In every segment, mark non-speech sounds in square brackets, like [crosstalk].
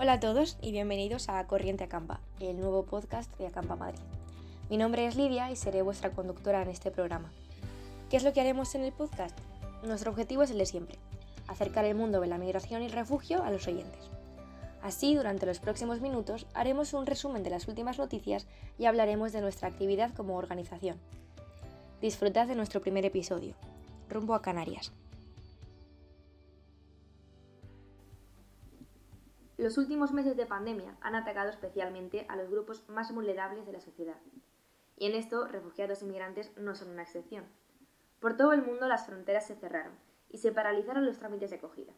Hola a todos y bienvenidos a Corriente Acampa, el nuevo podcast de Acampa Madrid. Mi nombre es Lidia y seré vuestra conductora en este programa. ¿Qué es lo que haremos en el podcast? Nuestro objetivo es el de siempre, acercar el mundo de la migración y refugio a los oyentes. Así, durante los próximos minutos, haremos un resumen de las últimas noticias y hablaremos de nuestra actividad como organización. Disfrutad de nuestro primer episodio, rumbo a Canarias. Los últimos meses de pandemia han atacado especialmente a los grupos más vulnerables de la sociedad. Y en esto, refugiados y migrantes no son una excepción. Por todo el mundo las fronteras se cerraron y se paralizaron los trámites de acogida.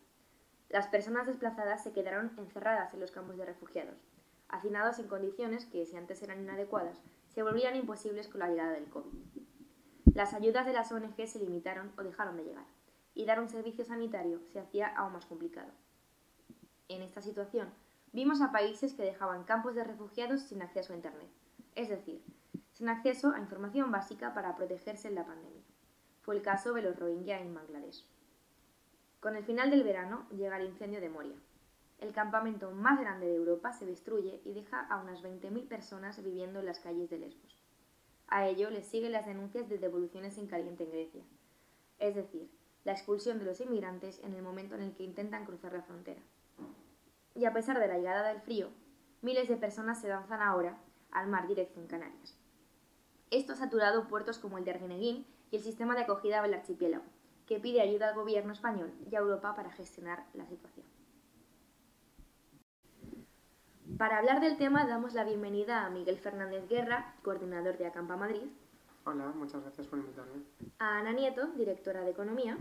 Las personas desplazadas se quedaron encerradas en los campos de refugiados, hacinados en condiciones que, si antes eran inadecuadas, se volvían imposibles con la llegada del COVID. Las ayudas de las ONG se limitaron o dejaron de llegar, y dar un servicio sanitario se hacía aún más complicado. En esta situación, vimos a países que dejaban campos de refugiados sin acceso a Internet, es decir, sin acceso a información básica para protegerse en la pandemia. Fue el caso de los Rohingya en Bangladesh. Con el final del verano llega el incendio de Moria. El campamento más grande de Europa se destruye y deja a unas 20.000 personas viviendo en las calles de Lesbos. A ello le siguen las denuncias de devoluciones en caliente en Grecia, es decir, la expulsión de los inmigrantes en el momento en el que intentan cruzar la frontera y a pesar de la llegada del frío, miles de personas se lanzan ahora al mar dirección Canarias. Esto ha saturado puertos como el de Arguineguín y el sistema de acogida del archipiélago, que pide ayuda al gobierno español y a Europa para gestionar la situación. Para hablar del tema damos la bienvenida a Miguel Fernández Guerra, coordinador de Acampa Madrid. Hola, muchas gracias por invitarme. A Ana Nieto, directora de Economía.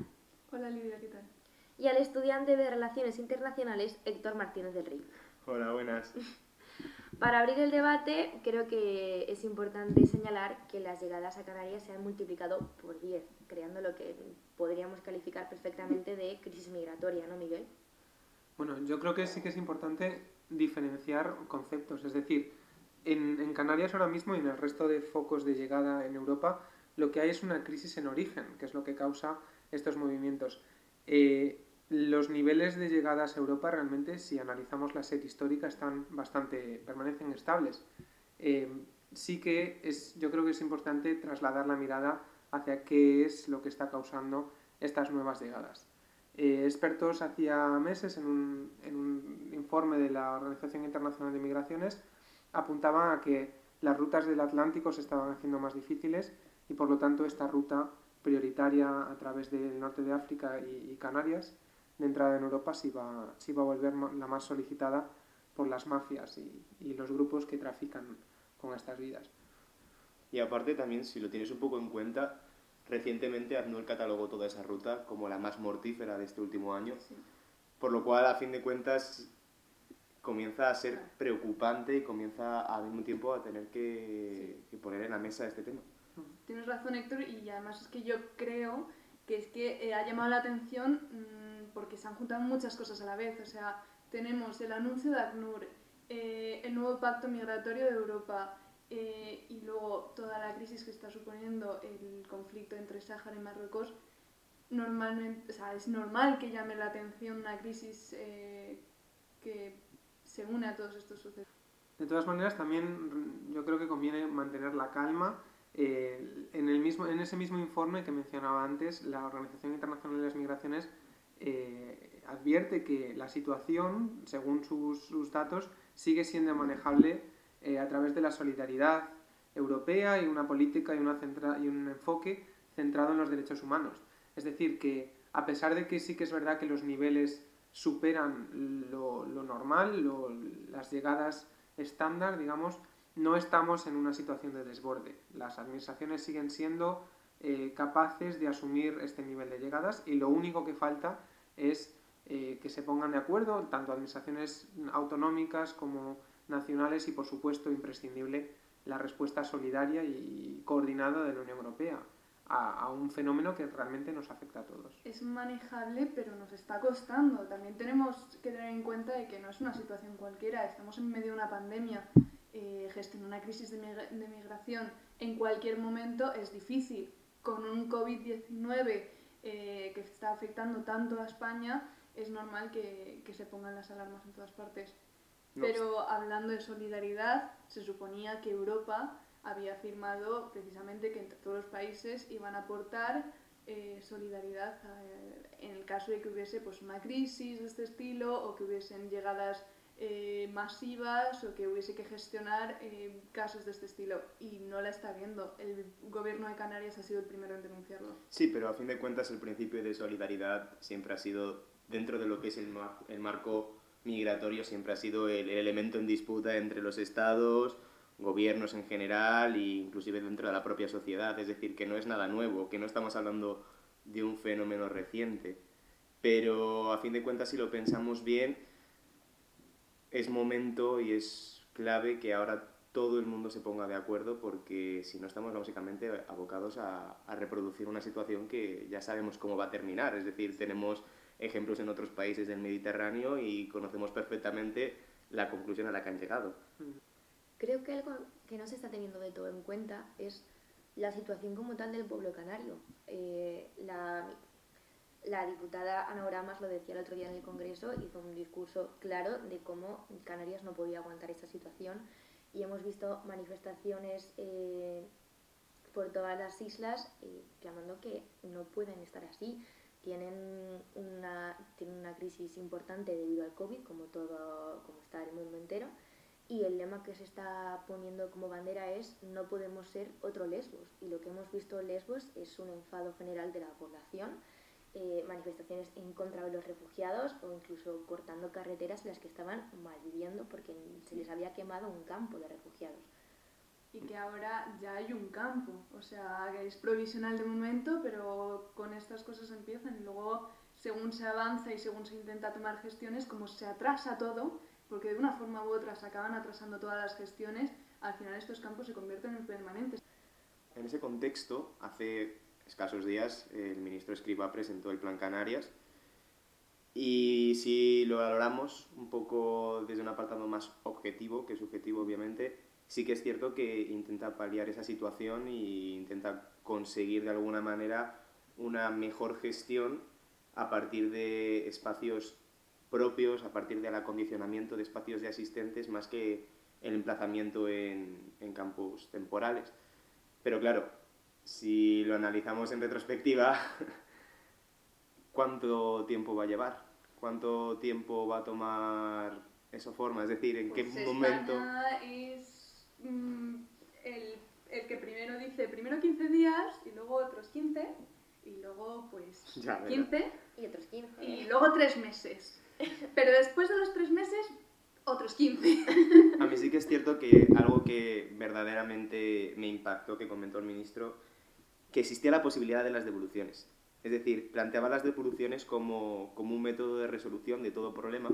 Hola Lidia, ¿qué tal? Y al estudiante de Relaciones Internacionales Héctor Martínez del Río. Hola, buenas. [laughs] Para abrir el debate, creo que es importante señalar que las llegadas a Canarias se han multiplicado por 10, creando lo que podríamos calificar perfectamente de crisis migratoria, ¿no, Miguel? Bueno, yo creo que sí que es importante diferenciar conceptos, es decir, en, en Canarias ahora mismo y en el resto de focos de llegada en Europa, lo que hay es una crisis en origen, que es lo que causa estos movimientos. Eh, los niveles de llegadas a Europa realmente, si analizamos la serie histórica, están bastante, permanecen estables. Eh, sí que es, yo creo que es importante trasladar la mirada hacia qué es lo que está causando estas nuevas llegadas. Eh, expertos hacía meses en un, informe de la Organización Internacional de Migraciones apuntaban a que las rutas del Atlántico se estaban haciendo más difíciles y por lo tanto esta ruta prioritaria a través del norte de África y Canarias de entrada en Europa sí va, sí va a volver la más solicitada por las mafias y, y, los grupos que trafican con estas vidas. Y aparte también, si lo tienes un poco en cuenta, recientemente el catalogó toda esa ruta como la más mortífera de este último año, sí. por lo cual a fin de cuentas comienza a ser preocupante y comienza al mismo tiempo a tener que, sí. que poner en la mesa este tema. Tienes razón Héctor y además es que yo creo que es que eh, ha llamado la atención mmm, porque se han juntado muchas cosas a la vez. O sea, tenemos el anuncio de ACNUR, eh, el nuevo pacto migratorio de Europa eh, y luego toda la crisis que está suponiendo el conflicto entre Sáhara y Marruecos. Normalmente, o sea, es normal que llame la atención una crisis eh, que se une a todos estos sucesos. De todas maneras, también yo creo que conviene mantener la calma. Eh, en, el mismo, en ese mismo informe que mencionaba antes, la Organización Internacional de las Migraciones eh, advierte que la situación, según sus, datos, sigue siendo manejable eh, a través de la solidaridad europea y una política y, un enfoque centrado en los derechos humanos. Es decir, que a pesar de que sí que es verdad que los niveles superan lo, normal, las llegadas estándar, digamos, no estamos en una situación de desborde. Las administraciones siguen siendo eh, capaces de asumir este nivel de llegadas y lo único que falta es eh, que se pongan de acuerdo tanto administraciones autonómicas como nacionales y por supuesto imprescindible la respuesta solidaria y coordinada de la Unión Europea a, a, un fenómeno que realmente nos afecta a todos. Es manejable, pero nos está costando. También tenemos que tener en cuenta de que no es una situación cualquiera. Estamos en medio de una pandemia. Eh, gestionar una crisis de, de migración en cualquier momento es difícil. Con un COVID-19 eh, que está afectando tanto a España, es normal que, que, se pongan las alarmas en todas partes. Pero hablando de solidaridad, se suponía que Europa había firmado precisamente que entre todos los países iban a aportar eh, solidaridad eh, en el caso de que hubiese pues, una crisis de este estilo o que hubiesen llegadas eh, masivas o que hubiese que gestionar casos de este estilo. Y no la está viendo. El gobierno de Canarias ha sido el primero en denunciarlo. Sí, pero a fin de cuentas el principio de solidaridad siempre ha sido, dentro de lo que es el, el marco migratorio, siempre ha sido el, elemento en disputa entre los estados, gobiernos en general e inclusive dentro de la propia sociedad. Es decir, que no es nada nuevo, que no estamos hablando de un fenómeno reciente. Pero a fin de cuentas, si lo pensamos bien, es momento y es clave que ahora todo el mundo se ponga de acuerdo porque si no estamos básicamente abocados a, reproducir una situación que ya sabemos cómo va a terminar. Es decir, tenemos ejemplos en otros países del Mediterráneo y conocemos perfectamente la conclusión a la que han llegado. Creo que algo que no se está teniendo de todo en cuenta es la situación como tal del pueblo canario. Eh, la diputada Ana Oramas lo decía el otro día en el Congreso, hizo un discurso claro de cómo Canarias no podía aguantar esta situación y hemos visto manifestaciones eh, por todas las islas eh, clamando que no pueden estar así. Tienen una, tienen una crisis importante debido al COVID, como, todo, como está el mundo entero, y el lema que se está poniendo como bandera es no podemos ser otro Lesbos. Y lo que hemos visto en Lesbos es un enfado general de la población, eh, manifestaciones en contra de los refugiados o incluso cortando carreteras en las que estaban malviviendo porque se les había quemado un campo de refugiados. Y que ahora ya hay un campo, o sea, que es provisional de momento, pero con estas cosas empiezan y luego según se avanza y según se intenta tomar gestiones, como se atrasa todo, porque de una forma u otra se acaban atrasando todas las gestiones, al final estos campos se convierten en permanentes. En ese contexto, hace escasos días, el ministro Escriba presentó el Plan Canarias y si lo valoramos un poco desde un apartado más objetivo, que subjetivo obviamente, sí que es cierto que intenta paliar esa situación e intenta conseguir de alguna manera una mejor gestión a partir de espacios propios a partir del acondicionamiento de espacios de asistentes más que el emplazamiento en, en campos temporales. Pero claro, si lo analizamos en retrospectiva, [laughs] ¿cuánto tiempo va a llevar? ¿Cuánto tiempo va a tomar esa forma? Es decir, ¿en qué pues momento...? es mm, el, el, que primero dice, primero 15 días y luego otros 15 y luego pues 15 y otros 15 y luego 3 meses. Pero después de los tres meses, otros 15. A mí sí que es cierto que algo que verdaderamente me impactó, que comentó el ministro, que existía la posibilidad de las devoluciones. Es decir, planteaba las devoluciones como, como un método de resolución de todo problema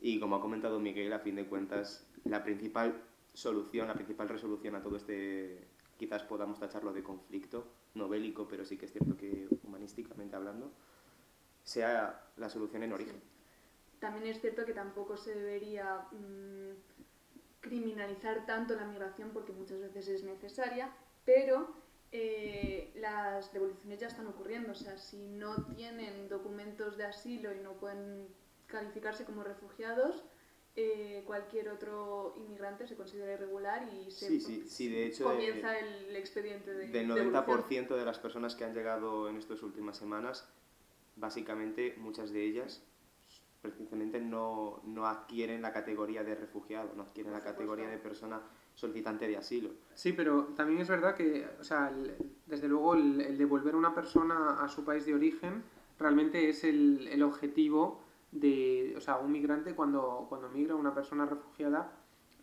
y como ha comentado Miguel, a fin de cuentas, la principal solución, la principal resolución a todo este, quizás podamos tacharlo de conflicto, no bélico, pero sí que es cierto que humanísticamente hablando, sea la solución en origen. También es cierto que tampoco se debería mm, criminalizar tanto la migración porque muchas veces es necesaria, pero eh, las devoluciones ya están ocurriendo. O sea, si no tienen documentos de asilo y no pueden calificarse como refugiados, eh, cualquier otro inmigrante se considera irregular y se de hecho, comienza el expediente de Del 90% de las personas que han llegado en estas últimas semanas, básicamente muchas de ellas precisamente no, no adquieren la categoría de refugiado, no adquieren la categoría de persona solicitante de asilo. Sí, pero también es verdad que, o sea, desde luego el, devolver a una persona a su país de origen realmente es el, el, objetivo de, o sea, un migrante cuando, cuando migra una persona refugiada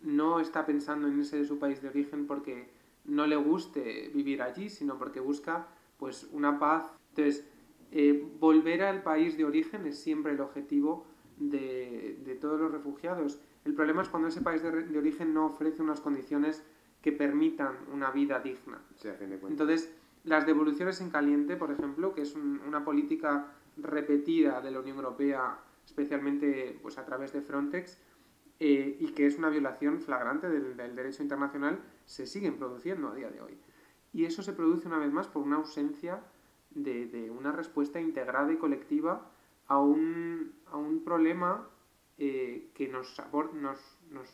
no está pensando en ese de su país de origen porque no le guste vivir allí, sino porque busca pues una paz. Entonces, eh, volver al país de origen es siempre el objetivo de, todos los refugiados. El problema es cuando ese país de, origen no ofrece unas condiciones que permitan una vida digna. Entonces, las devoluciones en caliente, por ejemplo, que es una política repetida de la Unión Europea, especialmente pues, a través de Frontex, eh, y que es una violación flagrante del, derecho internacional, se siguen produciendo a día de hoy. Y eso se produce una vez más por una ausencia de, de una respuesta integrada y colectiva a un, a un problema eh, que nos, nos, nos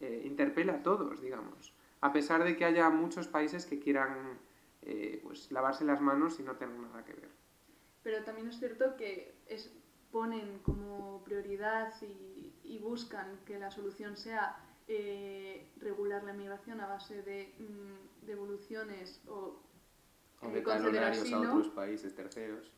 eh, interpela a todos, digamos. A pesar de que haya muchos países que quieran eh, pues, lavarse las manos y no tener nada que ver. Pero también es cierto que es, ponen como prioridad y, y buscan que la solución sea regular la migración a base de mm, devoluciones o eh, conceder asilo. a otros países terceros.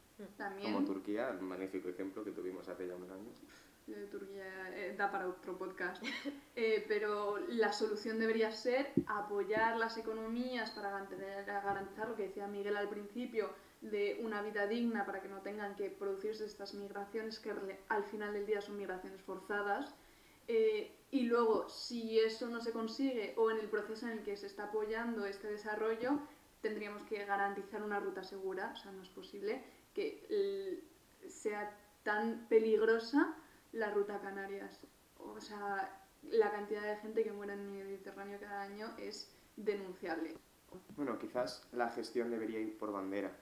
Como Turquía, el magnífico ejemplo que tuvimos hace ya unos años. De Turquía eh, da para otro podcast. [laughs] Eh, pero la solución debería ser apoyar las economías para garantizar lo que decía Miguel al principio, de una vida digna para que no tengan que producirse estas migraciones que al final del día son migraciones forzadas. y luego, si eso no se consigue o en el proceso en el que se está apoyando este desarrollo, tendríamos que garantizar una ruta segura, o sea, no es posible que sea tan peligrosa la ruta Canarias. O sea, la cantidad de gente que muere en el Mediterráneo cada año es denunciable. Bueno, quizás la gestión debería ir por bandera,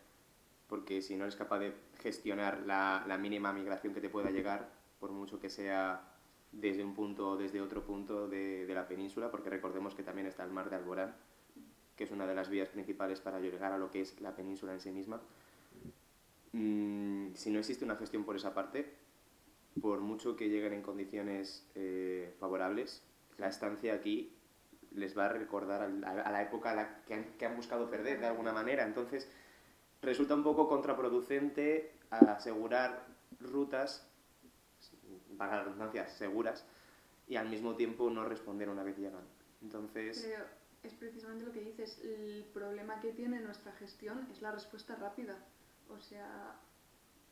porque si no eres capaz de gestionar la, la mínima migración que te pueda llegar, por mucho que sea desde un punto o desde otro punto de, de, la península, porque recordemos que también está el mar de Alborán, que es una de las vías principales para llegar a lo que es la península en sí misma. Mm, si no existe una gestión por esa parte, por mucho que lleguen en condiciones eh, favorables, la estancia aquí les va a recordar a la, época que, han, que, han, buscado perder de alguna manera. Entonces, resulta un poco contraproducente asegurar rutas, para la redundancia, seguras, y al mismo tiempo no responder una vez llegan. Entonces es precisamente lo que dices, el problema que tiene nuestra gestión es la respuesta rápida. O sea,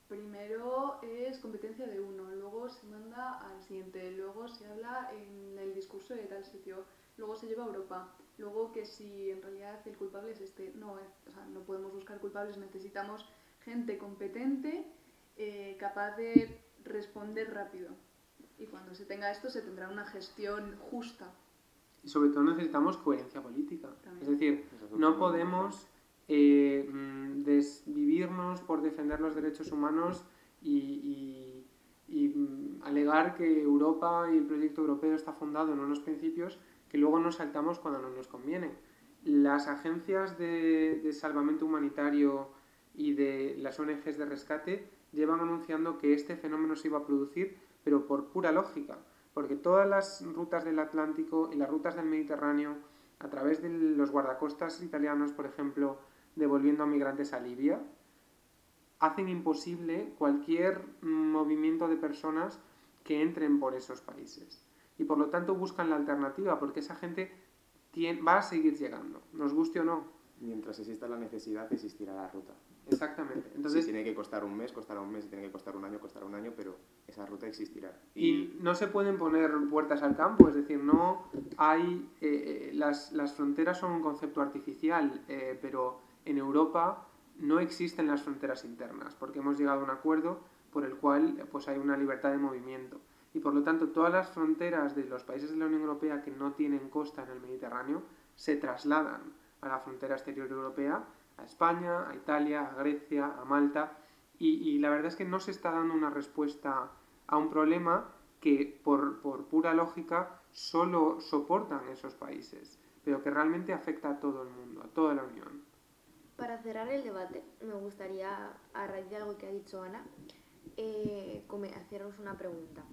primero es competencia de uno, luego se manda al siguiente, luego se habla en el discurso de tal sitio, luego se lleva a Europa, luego que si en realidad el culpable es este, no, o sea, no podemos buscar culpables, necesitamos gente competente, eh, capaz de responder rápido. Y cuando se tenga esto se tendrá una gestión justa y sobre todo necesitamos coherencia política. Es decir, no podemos eh, mm, desvivirnos por defender los derechos humanos y, mm, alegar que Europa y el proyecto europeo está fundado en unos principios que luego nos saltamos cuando no nos conviene. Las agencias de, de salvamento humanitario y de las ONGs de rescate llevan anunciando que este fenómeno se iba a producir, pero por pura lógica porque todas las rutas del Atlántico y las rutas del Mediterráneo, a través de los guardacostas italianos, por ejemplo, devolviendo a migrantes a Libia, hacen imposible cualquier movimiento de personas que entren por esos países. Y por lo tanto buscan la alternativa, porque esa gente va a seguir llegando, nos guste o no. Mientras exista la necesidad, existirá la ruta. Exactamente. Entonces, si tiene que costar un mes, costará un mes, si tiene que costar un año, costará un año, pero esa ruta existirá. Y, no se pueden poner puertas al campo, es decir, no hay... Eh, eh, las, las, fronteras son un concepto artificial, eh, pero en Europa no existen las fronteras internas, porque hemos llegado a un acuerdo por el cual pues, hay una libertad de movimiento. Y por lo tanto, todas las fronteras de los países de la Unión Europea que no tienen costa en el Mediterráneo se trasladan a la frontera exterior europea a España, a Italia, a Grecia, a Malta, y, la verdad es que no se está dando una respuesta a un problema que por, pura lógica solo soportan esos países, pero que realmente afecta a todo el mundo, a toda la Unión. Para cerrar el debate, me gustaría, a raíz de algo que ha dicho Ana, eh, haceros una pregunta.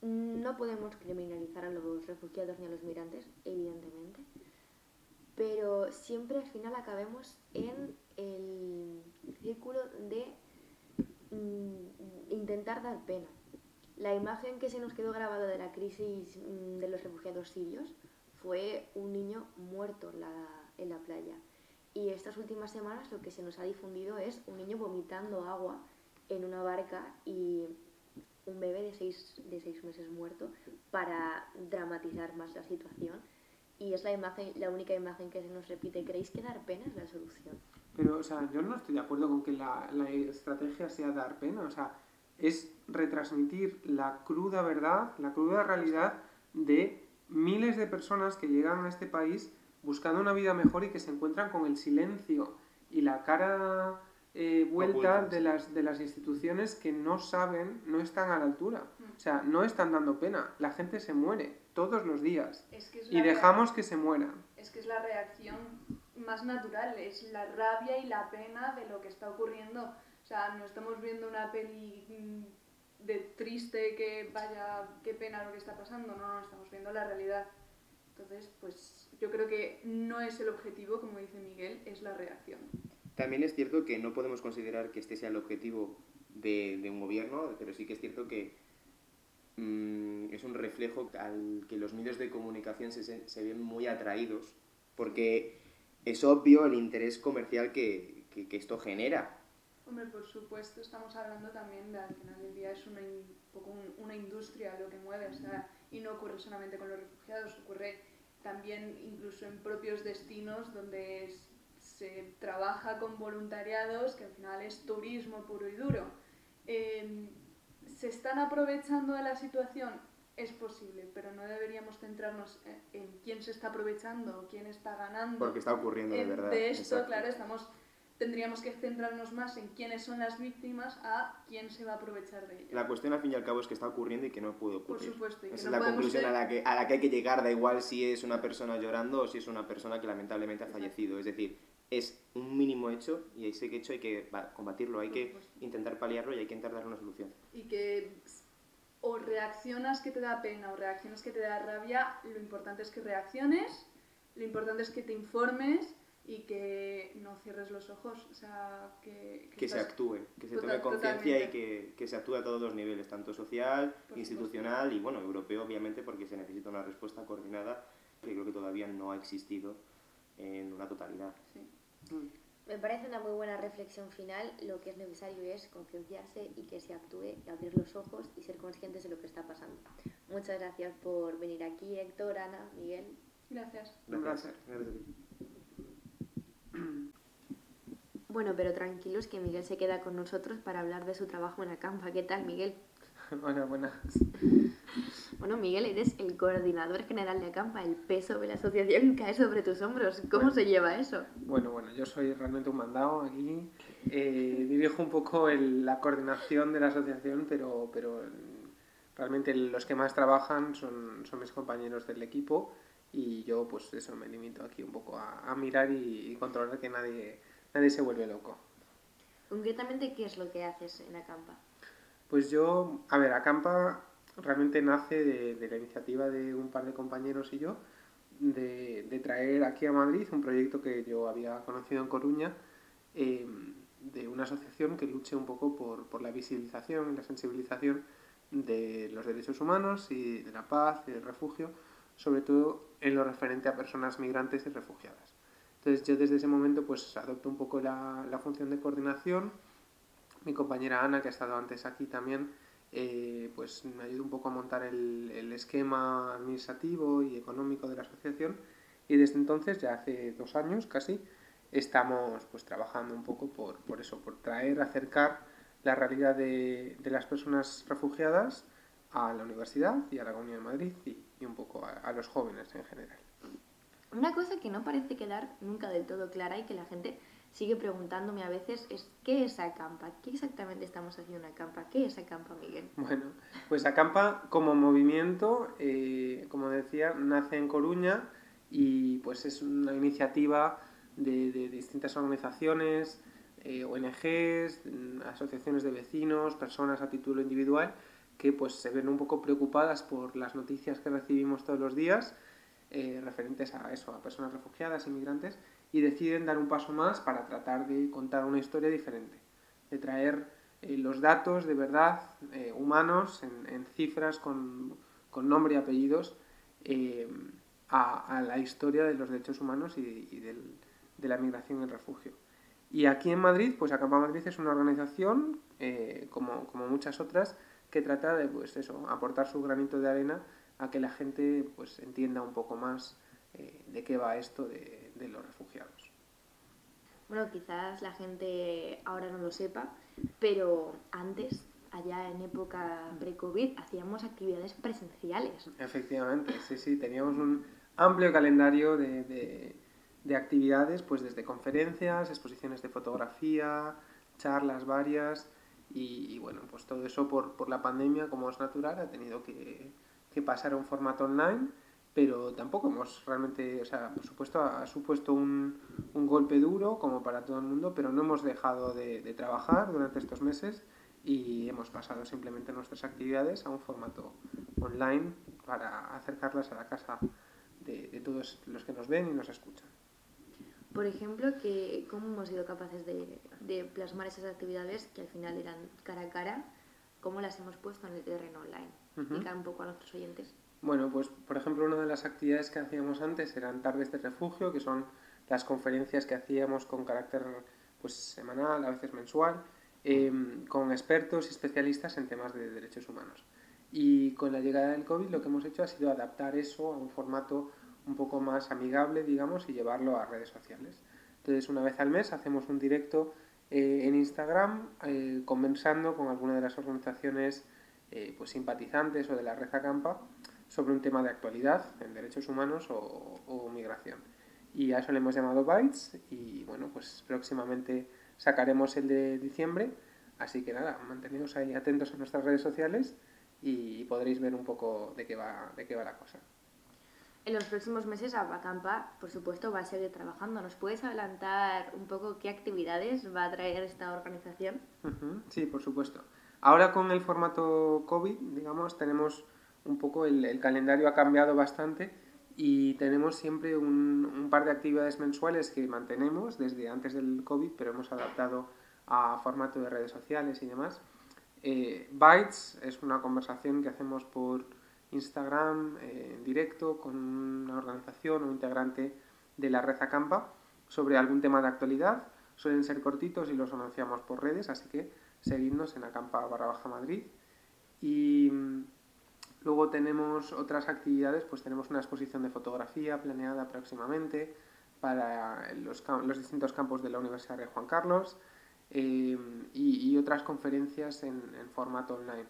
No podemos criminalizar a los refugiados ni a los migrantes, evidentemente, pero siempre al final acabemos en el círculo de mm, intentar dar pena. La imagen que se nos quedó grabada de la crisis mm, de los refugiados sirios fue un niño muerto en la, en la playa. Y estas últimas semanas lo que se nos ha difundido es un niño vomitando agua en una barca y un bebé de seis, de seis meses muerto para dramatizar más la situación y es la imagen, la única imagen que se nos repite. ¿Creéis que dar pena es la solución? Pero, o sea, yo no estoy de acuerdo con que la, estrategia sea dar pena, o sea, es retransmitir la cruda verdad, la cruda realidad de miles de personas que llegan a este país buscando una vida mejor y que se encuentran con el silencio y la cara eh, vuelta de, las, de las instituciones que no saben, no están a la altura. O sea, no están dando pena. La gente se muere todos los días. Es que es Y dejamos que se mueran. es que es la reacción más natural, es la rabia y la pena de lo que está ocurriendo. O sea, no estamos viendo una peli mm, de triste que vaya, qué pena lo que está pasando, no, no, estamos viendo la realidad. Entonces, pues yo creo que no es el objetivo, como dice Miguel, es la reacción. También es cierto que no podemos considerar que este sea el objetivo de, de un gobierno, pero sí que es cierto que mm, es un reflejo al que los medios de comunicación se, se- ven muy atraídos, porque es obvio el interés comercial que, que- que esto genera. Hombre, por supuesto, estamos hablando también de al final del día es una, in- poco un- una industria lo que mueve, o sea, y no ocurre solamente con los refugiados, ocurre también incluso en propios destinos donde se trabaja con voluntariados, que al final es turismo puro y duro. Eh, ¿Se están aprovechando de la situación? Es posible, pero no deberíamos centrarnos en, quién se está aprovechando o quién está ganando. Porque está ocurriendo de verdad. De esto, exacto. claro, estamos tendríamos que centrarnos más en quiénes son las víctimas a quién se va a aprovechar de ello. La cuestión al fin y al cabo es que está ocurriendo y que no puede Por ocurrir. supuesto, y que Esa no es la conclusión ser- a la, que, a la que hay que llegar, da igual si es una persona llorando o si es una persona que lamentablemente ha fallecido. Es decir, es un mínimo hecho y ese hecho hay que combatirlo, hay Por que intentar paliarlo y hay que intentar dar una solución. y que o reaccionas que te da pena o reaccionas que te da rabia, lo importante es que reacciones, lo importante es que te informes y que no cierres los ojos, o sea, que, Que se estás- actúe, que se tome conciencia y que, que se actúe a todos los niveles, tanto social, Por institucional y bueno, europeo obviamente porque se necesita una respuesta coordinada que creo que todavía no ha existido en una totalidad. sí. Me parece una muy buena reflexión final. Lo que es necesario es concienciarse y que se actúe, y abrir los ojos y ser conscientes de lo que está pasando. Muchas gracias por venir aquí, Héctor, Ana, Miguel. Gracias. Un placer. Gracias a ti. [clears throat] Bueno, pero tranquilos que Miguel se queda con nosotros para hablar de su trabajo en Acampa. ¿Qué tal, Miguel? [laughs] Bueno, buenas. [laughs] Bueno, Miguel, eres el coordinador general de Acampa. El peso de la asociación [laughs] cae sobre tus hombros. ¿Cómo se lleva eso? Bueno, bueno, yo soy realmente un mandado aquí. Eh, dirijo un poco el- la coordinación de la asociación, pero, pero realmente los que más trabajan son, son mis compañeros del equipo y yo pues eso me limito aquí un poco a, a mirar y, y controlar que nadie, nadie se vuelve loco. Concretamente, ¿qué es lo que haces en Acampa? Pues yo, a ver, Acampa realmente nace de, de la iniciativa de un par de compañeros y yo de, de traer aquí a Madrid un proyecto que yo había conocido en Coruña eh, de una asociación que luche un poco por, por la visibilización y la sensibilización de los derechos humanos y de la paz y del refugio, sobre todo en lo referente a personas migrantes y refugiadas. Entonces yo desde ese momento pues adopto un poco la, la función de coordinación mi compañera Ana, que ha estado antes aquí también, eh, pues me ayudó un poco a montar el, el esquema administrativo y económico de la asociación y desde entonces, ya hace dos años casi, estamos pues trabajando un poco por, por eso, por traer, acercar la realidad de, de las personas refugiadas a la universidad y a la Comunidad de Madrid y, y un poco a, a los jóvenes en general. Una cosa que no parece quedar nunca del todo clara y que la gente sigue preguntándome a veces es ¿qué es Acampa? ¿Qué exactamente estamos haciendo en Acampa? ¿Qué es Acampa, Miguel? Bueno, pues Acampa como movimiento, eh, como decía, nace en Coruña y pues es una iniciativa de, de distintas organizaciones, eh, ONGs, mm, asociaciones de vecinos, personas a título individual que pues se ven un poco preocupadas por las noticias que recibimos todos los días eh, referentes a eso, a personas refugiadas, inmigrantes, y deciden dar un paso más para tratar de contar una historia diferente, de traer eh, los datos de verdad eh, humanos en, cifras con, con nombre y apellidos a, la historia de los derechos humanos y, de la migración y el refugio. Y aquí en Madrid, pues Acampa Madrid es una organización, como, como muchas otras, que trata de pues eso, aportar su granito de arena a que la gente pues entienda un poco más eh, de qué va esto de, de los refugiados. Bueno, quizás la gente ahora no lo sepa, pero antes, allá en época pre-COVID, hacíamos actividades presenciales. Efectivamente, sí, sí, teníamos un amplio calendario de, de, de actividades, pues desde conferencias, exposiciones de fotografía, charlas varias, y, bueno, pues todo eso por, por, la pandemia, como es natural, ha tenido que, que, pasar a un formato online, pero tampoco hemos realmente, o sea, por supuesto ha, supuesto un, un, golpe duro como para todo el mundo, pero no hemos dejado de, trabajar durante estos meses y hemos pasado simplemente nuestras actividades a un formato online para acercarlas a la casa de todos los que nos ven y nos escuchan. Por ejemplo, que ¿cómo hemos sido capaces de, de, plasmar esas actividades que al final eran cara a cara? ¿Cómo las hemos puesto en el terreno online? Uh -huh. Explicar un poco a nuestros oyentes. Bueno, pues por ejemplo, una de las actividades que hacíamos antes eran tardes de refugio, que son las conferencias que hacíamos con carácter pues, semanal, a veces mensual, eh, con expertos y especialistas en temas de derechos humanos. Y con la llegada del COVID lo que hemos hecho ha sido adaptar eso a un formato un poco más amigable, digamos, y llevarlo a redes sociales. Entonces, una vez al mes hacemos un directo eh, en Instagram eh, conversando con alguna de las organizaciones eh, pues, simpatizantes o de la Red Acampa sobre un tema de actualidad en derechos humanos o, migración. Y a eso le hemos llamado Bytes y bueno, pues próximamente sacaremos el de diciembre. Así que nada, mantenedos ahí atentos a nuestras redes sociales y podréis ver un poco de qué va, de qué va la cosa. En los próximos meses Abacampa, por supuesto, va a seguir trabajando. ¿Nos puedes adelantar un poco qué actividades va a traer esta organización? Uh -huh. Sí, por supuesto. Ahora con el formato COVID, digamos, tenemos un poco, el, el calendario ha cambiado bastante y tenemos siempre un, un, par de actividades mensuales que mantenemos desde antes del COVID, pero hemos adaptado a formato de redes sociales y demás. Eh, Bytes es una conversación que hacemos por Instagram eh, en directo con una organización o integrante de la red Acampa sobre algún tema de actualidad. Suelen ser cortitos y los anunciamos por redes, así que seguidnos en Acampa barra baja Madrid. Y luego tenemos otras actividades, pues tenemos una exposición de fotografía planeada próximamente para los, distintos campos de la Universidad de Juan Carlos eh, y, otras conferencias en, en formato online.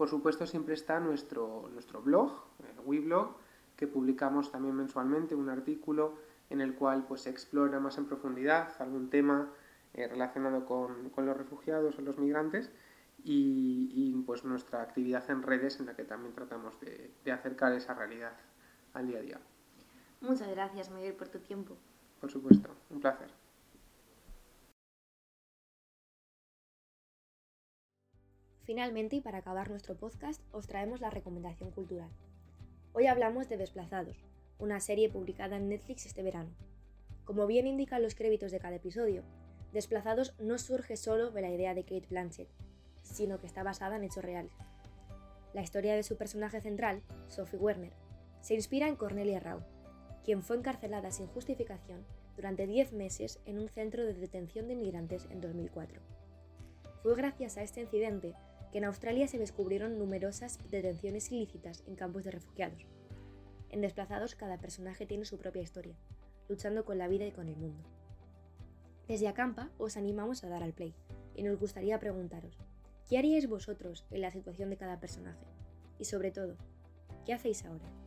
Por supuesto, siempre está nuestro, nuestro blog, el WeBlog, que publicamos también mensualmente, un artículo en el cual pues, se explora más en profundidad algún tema eh, relacionado con, con, los refugiados o los migrantes y, y, pues, nuestra actividad en redes en la que también tratamos de, de acercar esa realidad al día a día. Muchas gracias, Miguel, por tu tiempo. Por supuesto, un placer. Finalmente, y para acabar nuestro podcast, os traemos la recomendación cultural. Hoy hablamos de Desplazados, una serie publicada en Netflix este verano. Como bien indican los créditos de cada episodio, Desplazados no surge solo de la idea de Kate Blanchett, sino que está basada en hechos reales. La historia de su personaje central, Sophie Werner, se inspira en Cornelia Rau, quien fue encarcelada sin justificación durante 10 meses en un centro de detención de inmigrantes en 2004. Fue gracias a este incidente que en Australia se descubrieron numerosas detenciones ilícitas en campos de refugiados. En Desplazados cada personaje tiene su propia historia, luchando con la vida y con el mundo. Desde Acampa os animamos a dar al play y nos gustaría preguntaros, ¿qué haríais vosotros en la situación de cada personaje? Y sobre todo, ¿qué hacéis ahora?